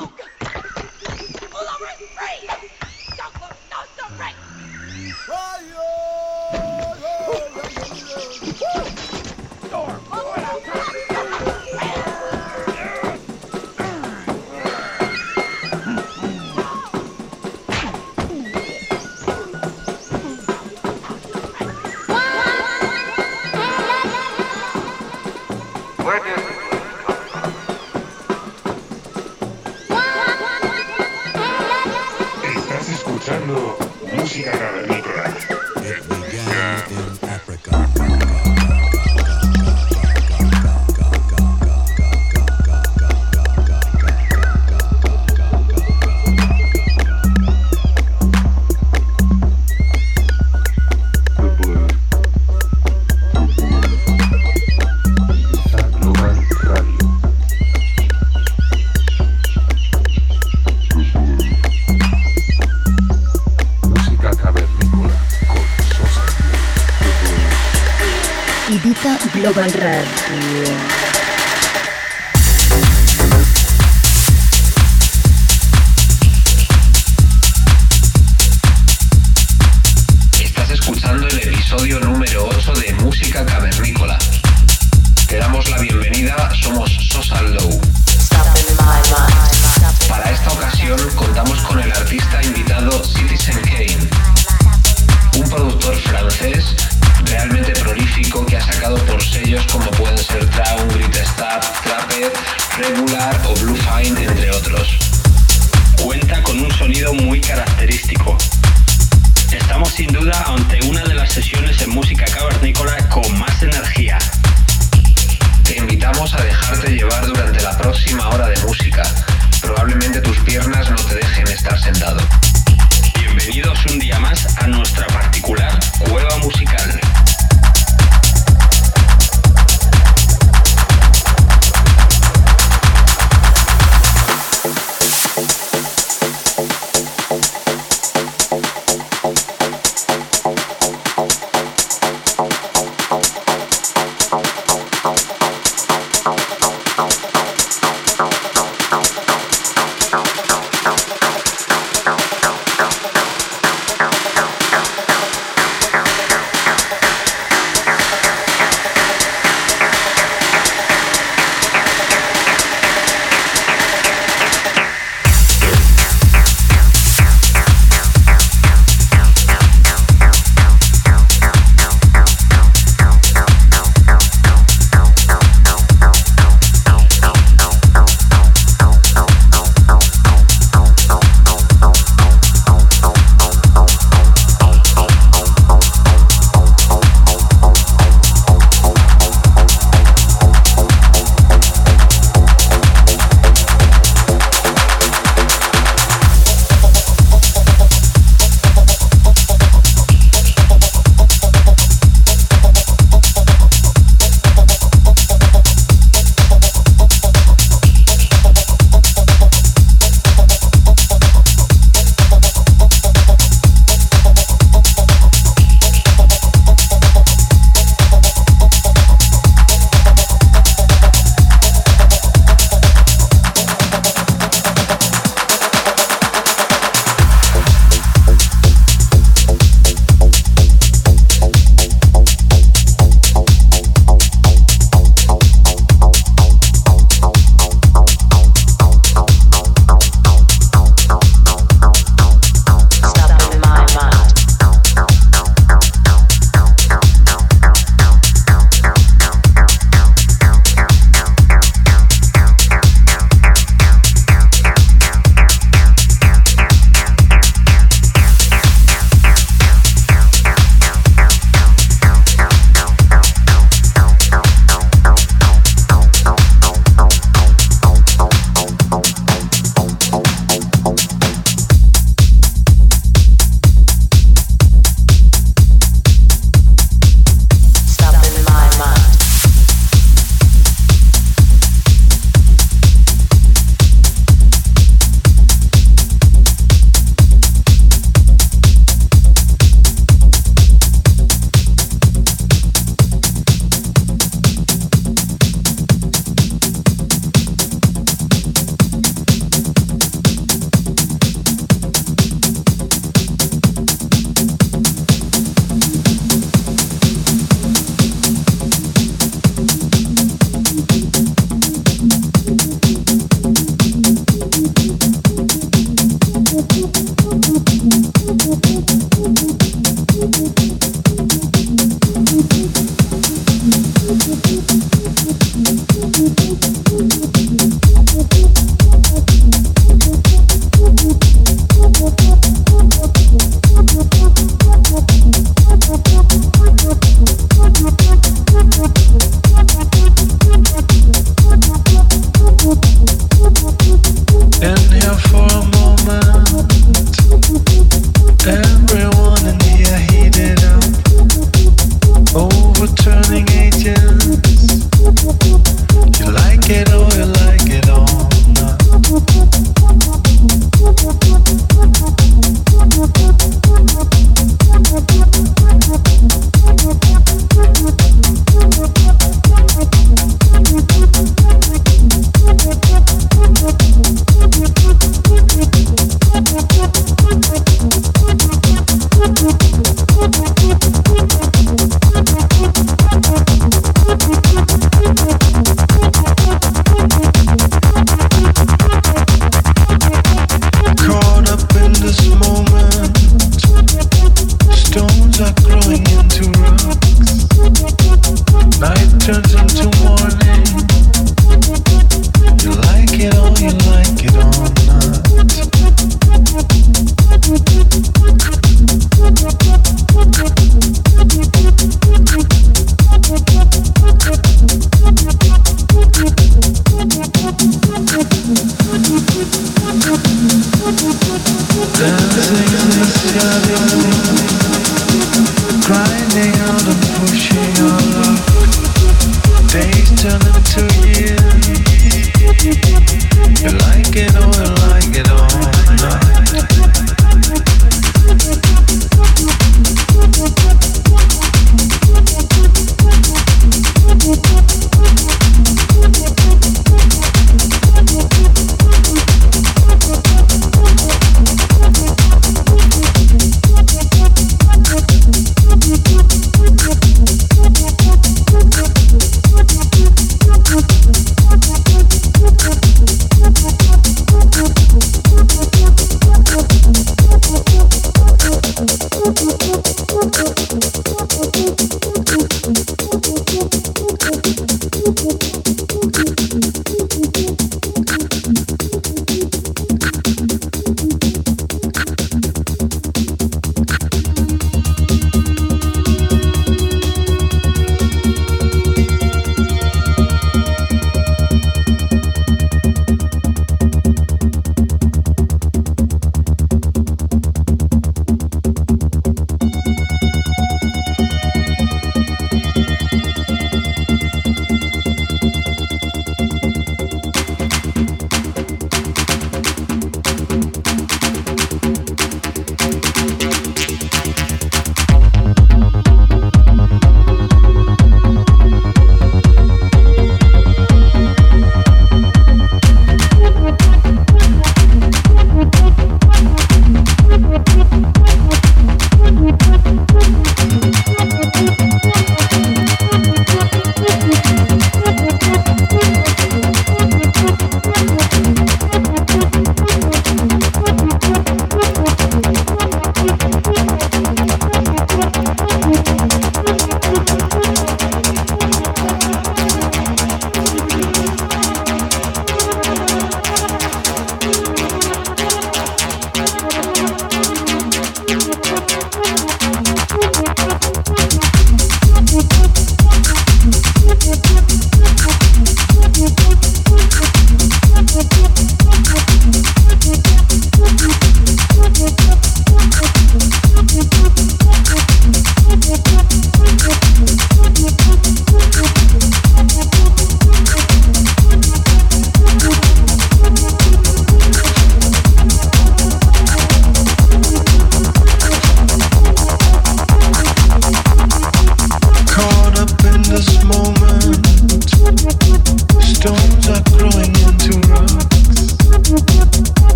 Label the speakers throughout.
Speaker 1: All over free!
Speaker 2: Don't look, no, no, right! Fire!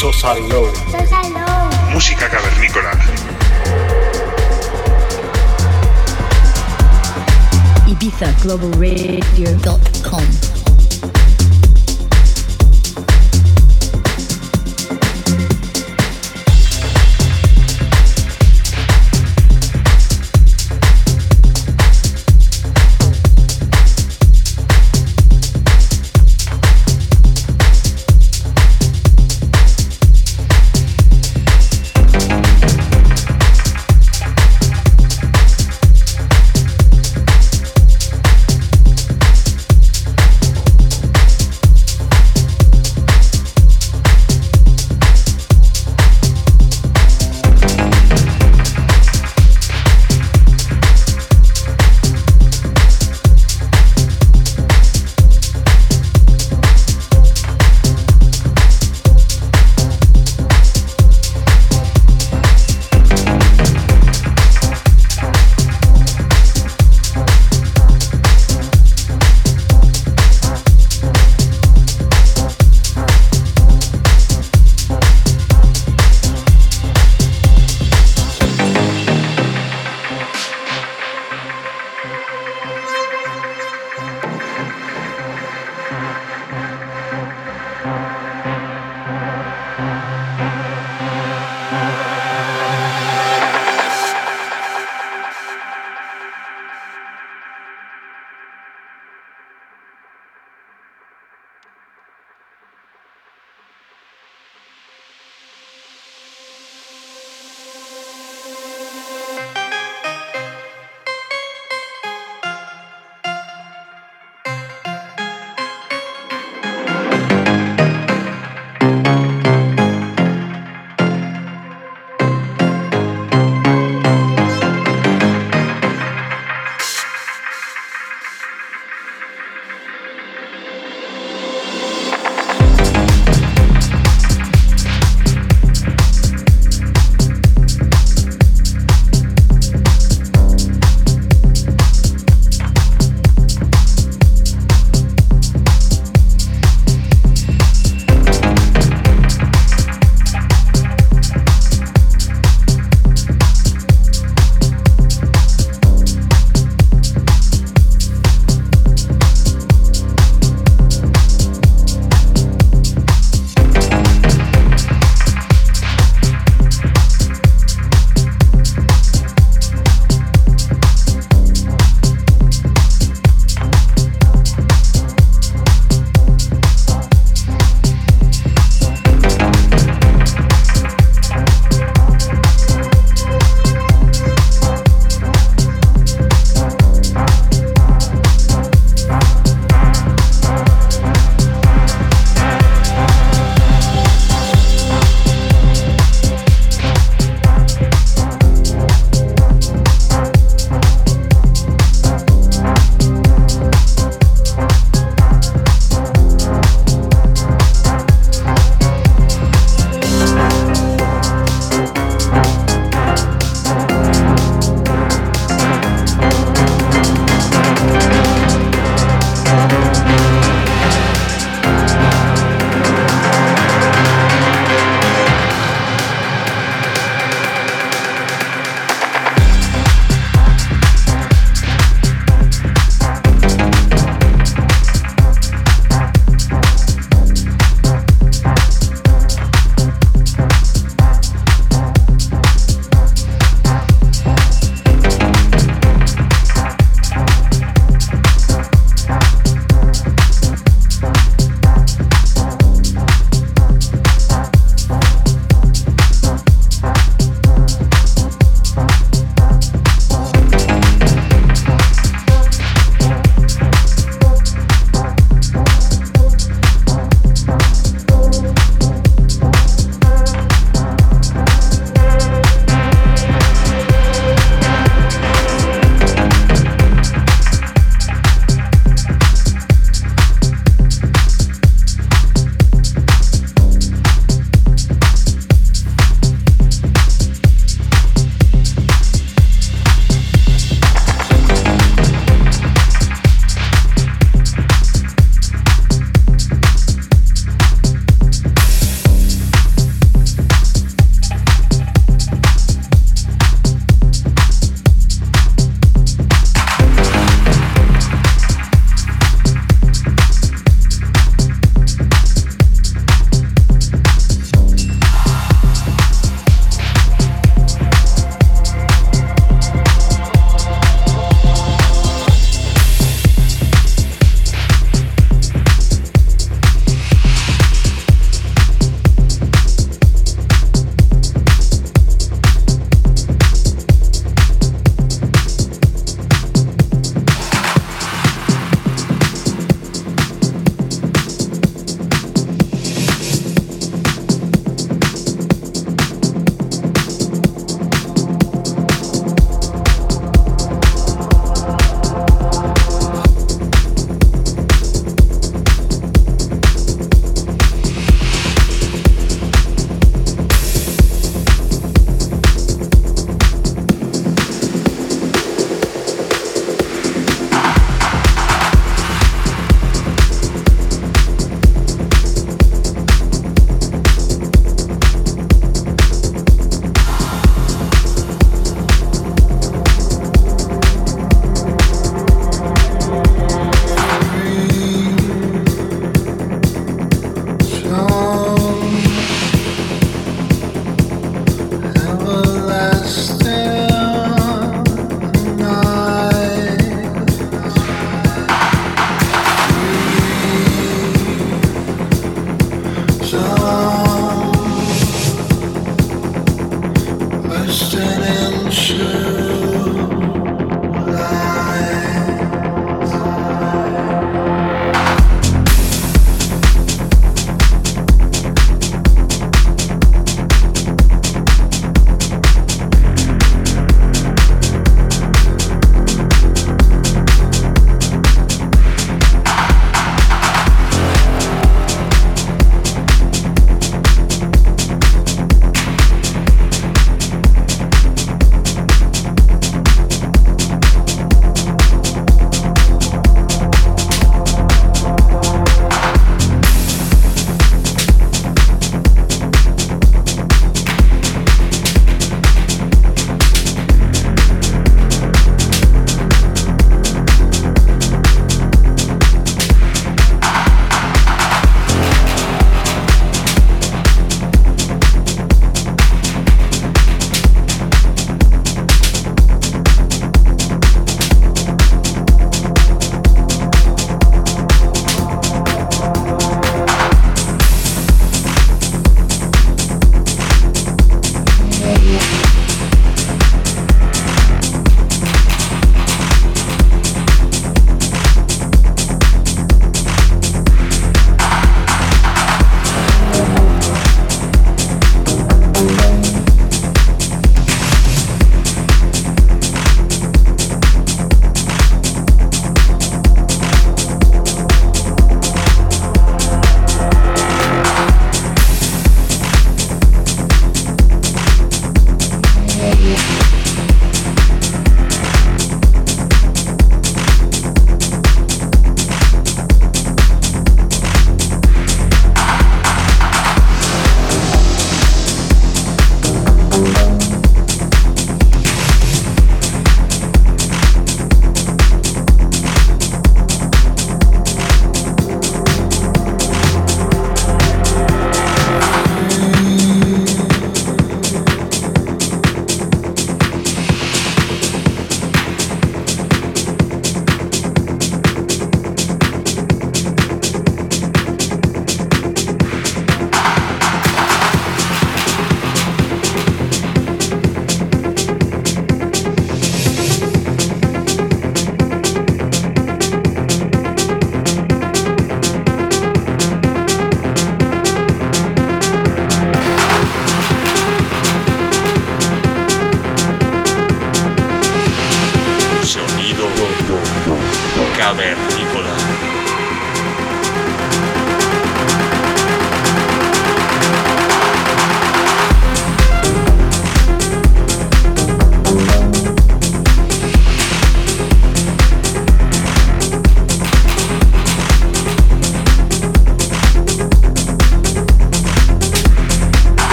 Speaker 2: Sosa
Speaker 3: Low.
Speaker 4: Música cavernícola.
Speaker 5: IbizaGlobalRadio.com
Speaker 2: Citizen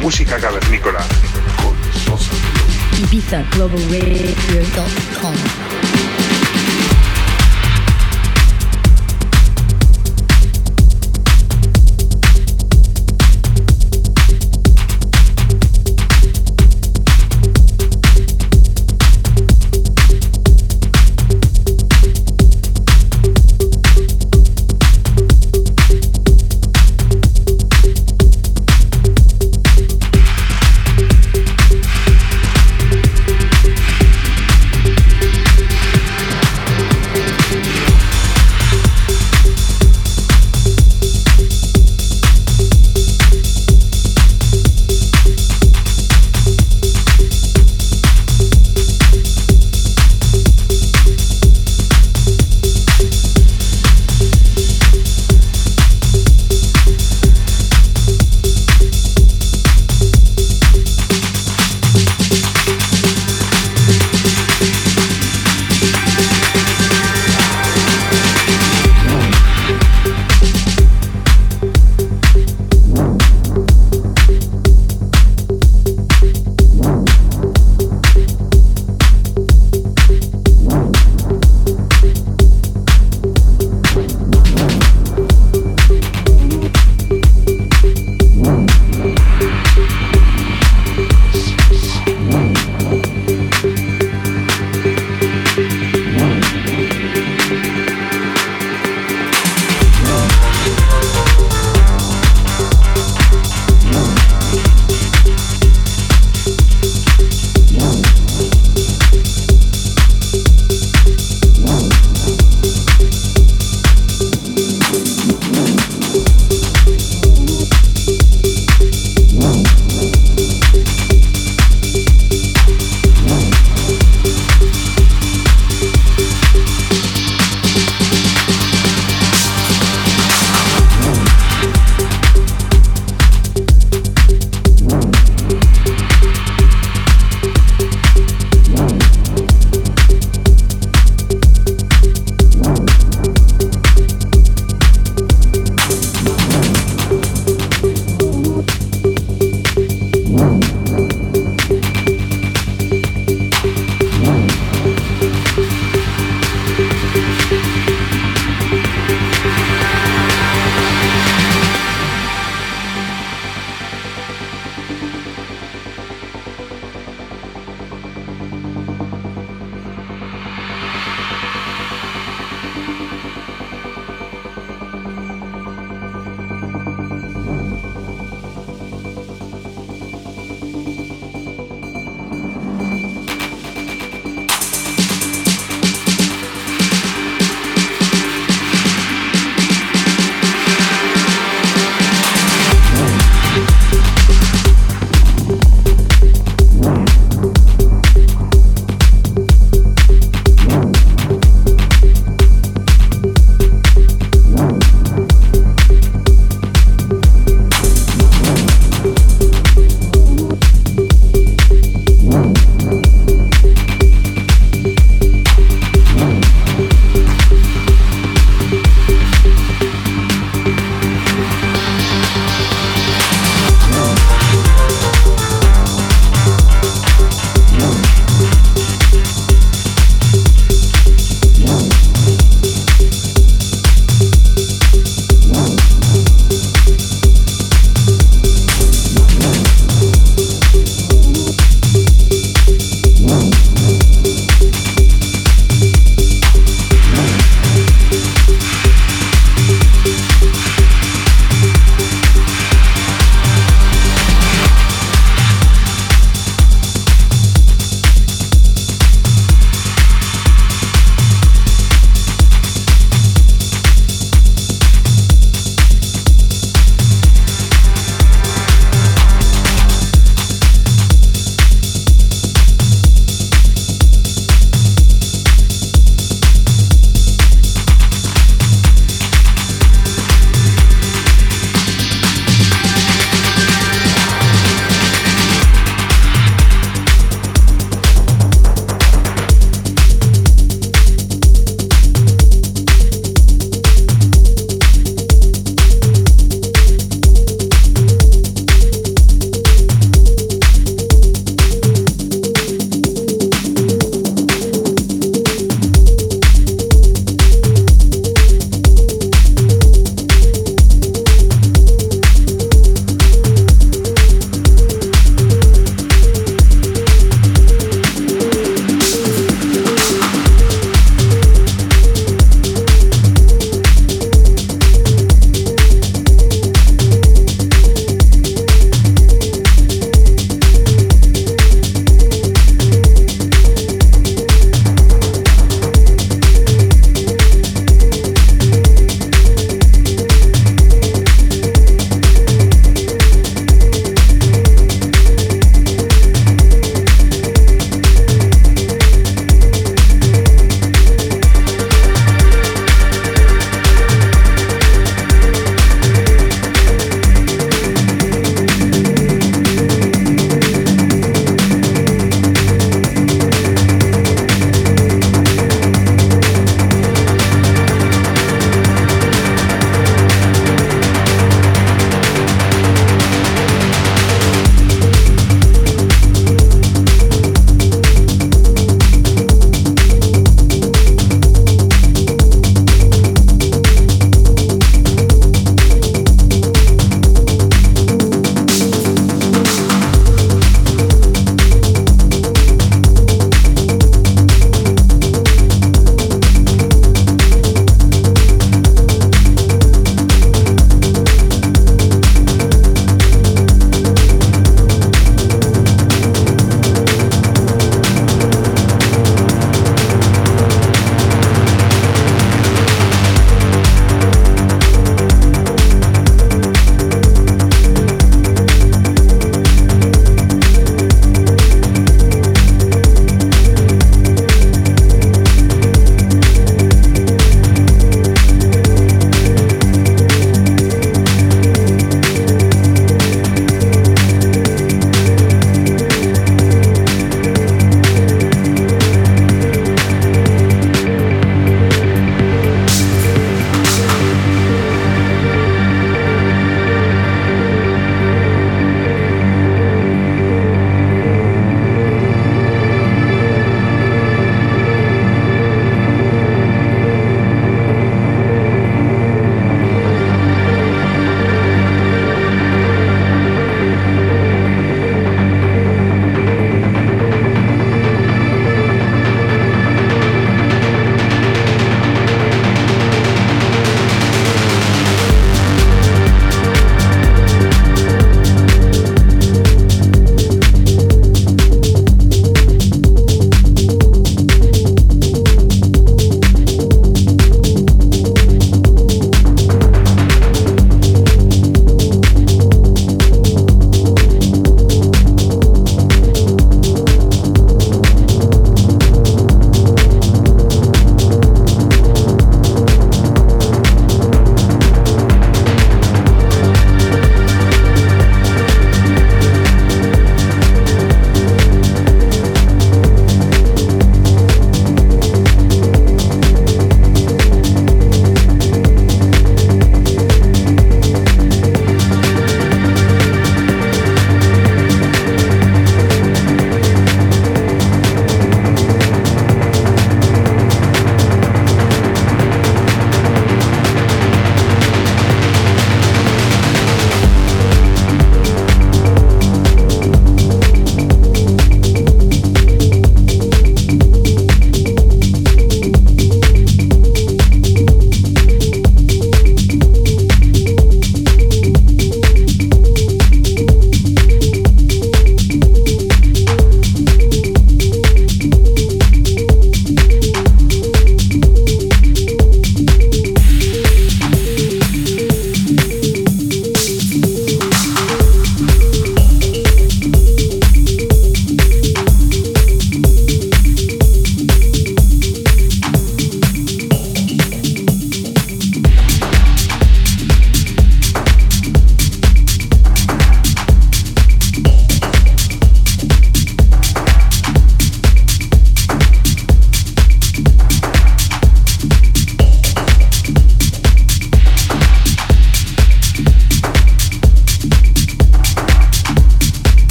Speaker 4: Música cavernícola.
Speaker 2: Con.
Speaker 5: Ibiza Global Radio.com.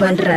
Speaker 5: Global Radio.